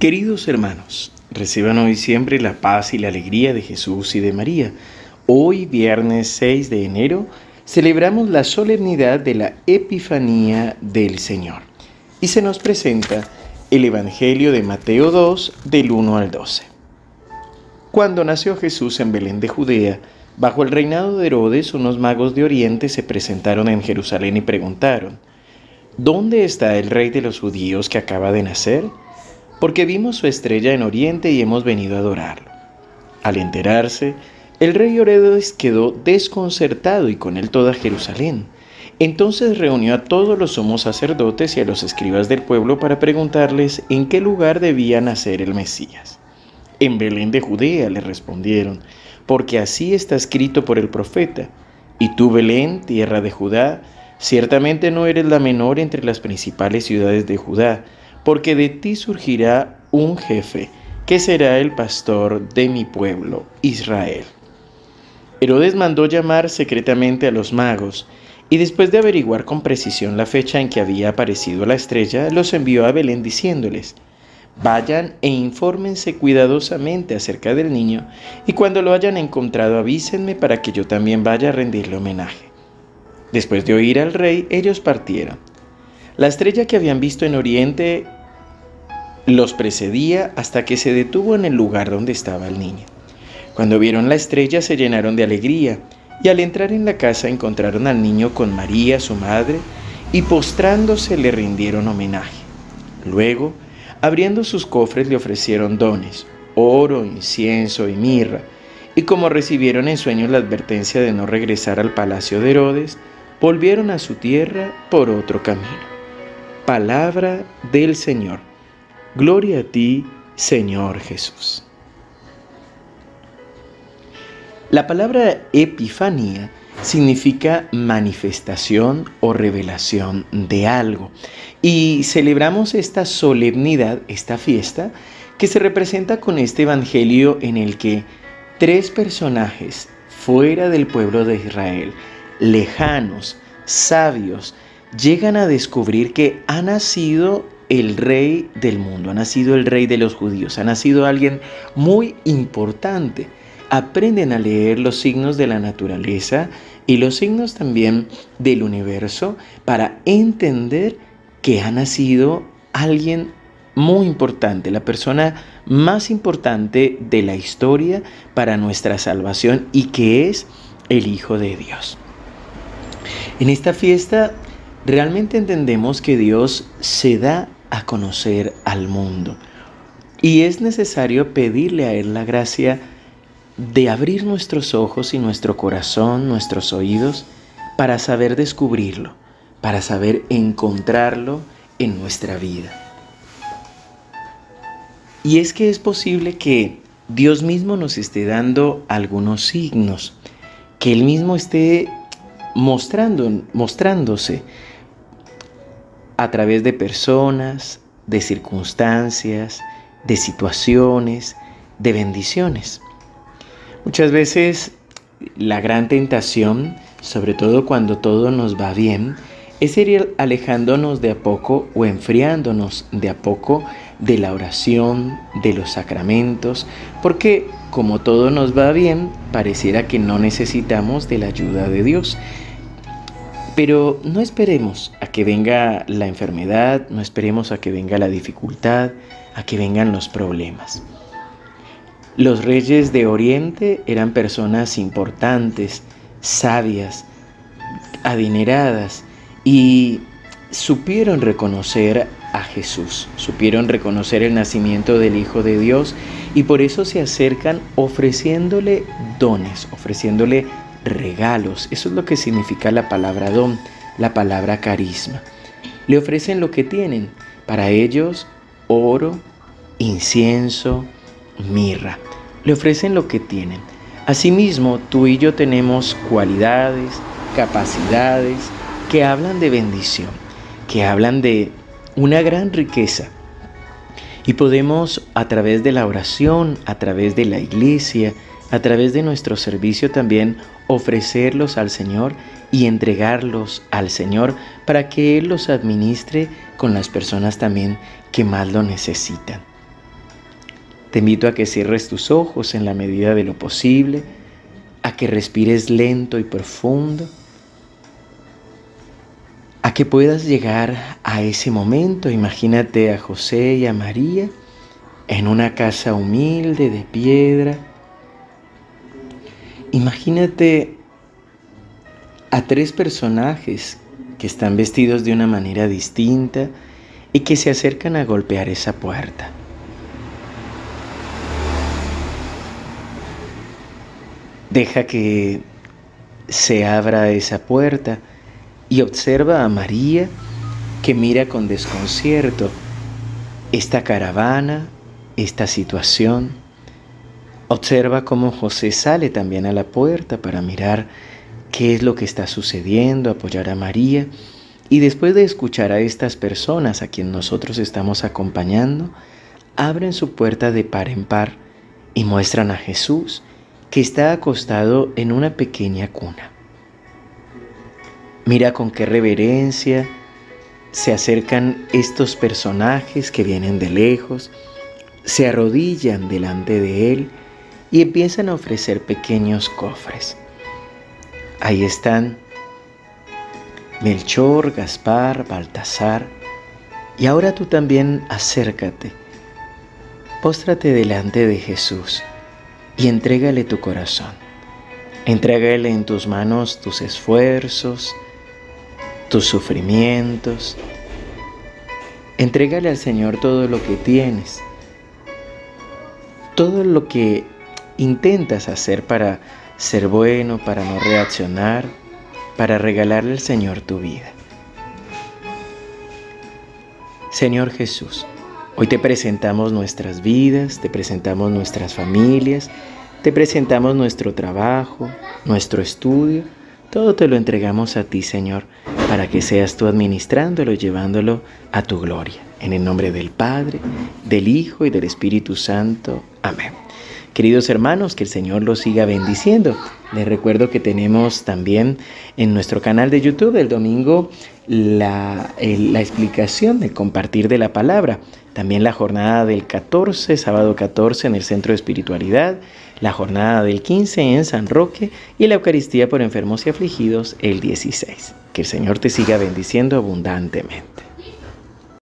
Queridos hermanos, reciban hoy siempre la paz y la alegría de Jesús y de María. Hoy, viernes 6 de enero, celebramos la solemnidad de la Epifanía del Señor. Y se nos presenta el Evangelio de Mateo 2, del 1 al 12. Cuando nació Jesús en Belén de Judea, bajo el reinado de Herodes, unos magos de Oriente se presentaron en Jerusalén y preguntaron, ¿Dónde está el rey de los judíos que acaba de nacer? Porque vimos su estrella en Oriente y hemos venido a adorarlo. Al enterarse, el rey Herodes quedó desconcertado y con él toda Jerusalén. Entonces reunió a todos los sumos sacerdotes y a los escribas del pueblo para preguntarles en qué lugar debía nacer el Mesías. En Belén de Judea le respondieron, porque así está escrito por el profeta. Y tú, Belén, tierra de Judá, ciertamente no eres la menor entre las principales ciudades de Judá, porque de ti surgirá un jefe, que será el pastor de mi pueblo, Israel. Herodes mandó llamar secretamente a los magos, y después de averiguar con precisión la fecha en que había aparecido la estrella, los envió a Belén diciéndoles, Vayan e infórmense cuidadosamente acerca del niño, y cuando lo hayan encontrado avísenme para que yo también vaya a rendirle homenaje. Después de oír al rey, ellos partieron. La estrella que habían visto en Oriente los precedía hasta que se detuvo en el lugar donde estaba el niño. Cuando vieron la estrella se llenaron de alegría y al entrar en la casa encontraron al niño con María, su madre, y postrándose le rindieron homenaje. Luego, abriendo sus cofres le ofrecieron dones, oro, incienso y mirra, y como recibieron en sueños la advertencia de no regresar al palacio de Herodes, volvieron a su tierra por otro camino palabra del Señor. Gloria a ti, Señor Jesús. La palabra epifanía significa manifestación o revelación de algo. Y celebramos esta solemnidad, esta fiesta, que se representa con este Evangelio en el que tres personajes fuera del pueblo de Israel, lejanos, sabios, llegan a descubrir que ha nacido el rey del mundo, ha nacido el rey de los judíos, ha nacido alguien muy importante. Aprenden a leer los signos de la naturaleza y los signos también del universo para entender que ha nacido alguien muy importante, la persona más importante de la historia para nuestra salvación y que es el Hijo de Dios. En esta fiesta realmente entendemos que Dios se da a conocer al mundo. Y es necesario pedirle a Él la gracia de abrir nuestros ojos y nuestro corazón, nuestros oídos, para saber descubrirlo, para saber encontrarlo en nuestra vida. Y es que es posible que Dios mismo nos esté dando algunos signos, que Él mismo esté mostrando, mostrándose a través de personas, de circunstancias, de situaciones, de bendiciones. Muchas veces la gran tentación, sobre todo cuando todo nos va bien, es ir alejándonos de a poco o enfriándonos de a poco de la oración, de los sacramentos, porque como todo nos va bien, pareciera que no necesitamos de la ayuda de Dios. Pero no esperemos a que venga la enfermedad, no esperemos a que venga la dificultad, a que vengan los problemas. Los reyes de Oriente eran personas importantes, sabias, adineradas y supieron reconocer a Jesús, supieron reconocer el nacimiento del Hijo de Dios y por eso se acercan ofreciéndole dones, ofreciéndole regalos. Eso es lo que significa la palabra don, la palabra carisma. Le ofrecen lo que tienen. Para ellos, oro, incienso, mirra. Le ofrecen lo que tienen. Asimismo, tú y yo tenemos cualidades, capacidades que hablan de bendición, que hablan de una gran riqueza. Y podemos a través de la oración, a través de la iglesia, a través de nuestro servicio también ofrecerlos al Señor y entregarlos al Señor para que Él los administre con las personas también que más lo necesitan. Te invito a que cierres tus ojos en la medida de lo posible, a que respires lento y profundo, a que puedas llegar a ese momento. Imagínate a José y a María en una casa humilde de piedra. Imagínate a tres personajes que están vestidos de una manera distinta y que se acercan a golpear esa puerta. Deja que se abra esa puerta y observa a María que mira con desconcierto esta caravana, esta situación. Observa cómo José sale también a la puerta para mirar qué es lo que está sucediendo, apoyar a María. Y después de escuchar a estas personas a quien nosotros estamos acompañando, abren su puerta de par en par y muestran a Jesús que está acostado en una pequeña cuna. Mira con qué reverencia se acercan estos personajes que vienen de lejos, se arrodillan delante de él y empiezan a ofrecer pequeños cofres. Ahí están Melchor, Gaspar, Baltasar, y ahora tú también acércate, póstrate delante de Jesús y entrégale tu corazón. Entrégale en tus manos tus esfuerzos, tus sufrimientos. Entrégale al Señor todo lo que tienes, todo lo que intentas hacer para ser bueno, para no reaccionar, para regalarle al Señor tu vida. Señor Jesús, Hoy te presentamos nuestras vidas, te presentamos nuestras familias, te presentamos nuestro trabajo, nuestro estudio. Todo te lo entregamos a ti, Señor, para que seas tú administrándolo y llevándolo a tu gloria. En el nombre del Padre, del Hijo y del Espíritu Santo. Amén. Queridos hermanos, que el Señor los siga bendiciendo. Les recuerdo que tenemos también en nuestro canal de YouTube el domingo la, explicación de compartir de la palabra. También la jornada del 14, sábado 14 en el Centro de Espiritualidad, la jornada del 15 en San Roque y la Eucaristía por enfermos y afligidos el 16. Que el Señor te siga bendiciendo abundantemente.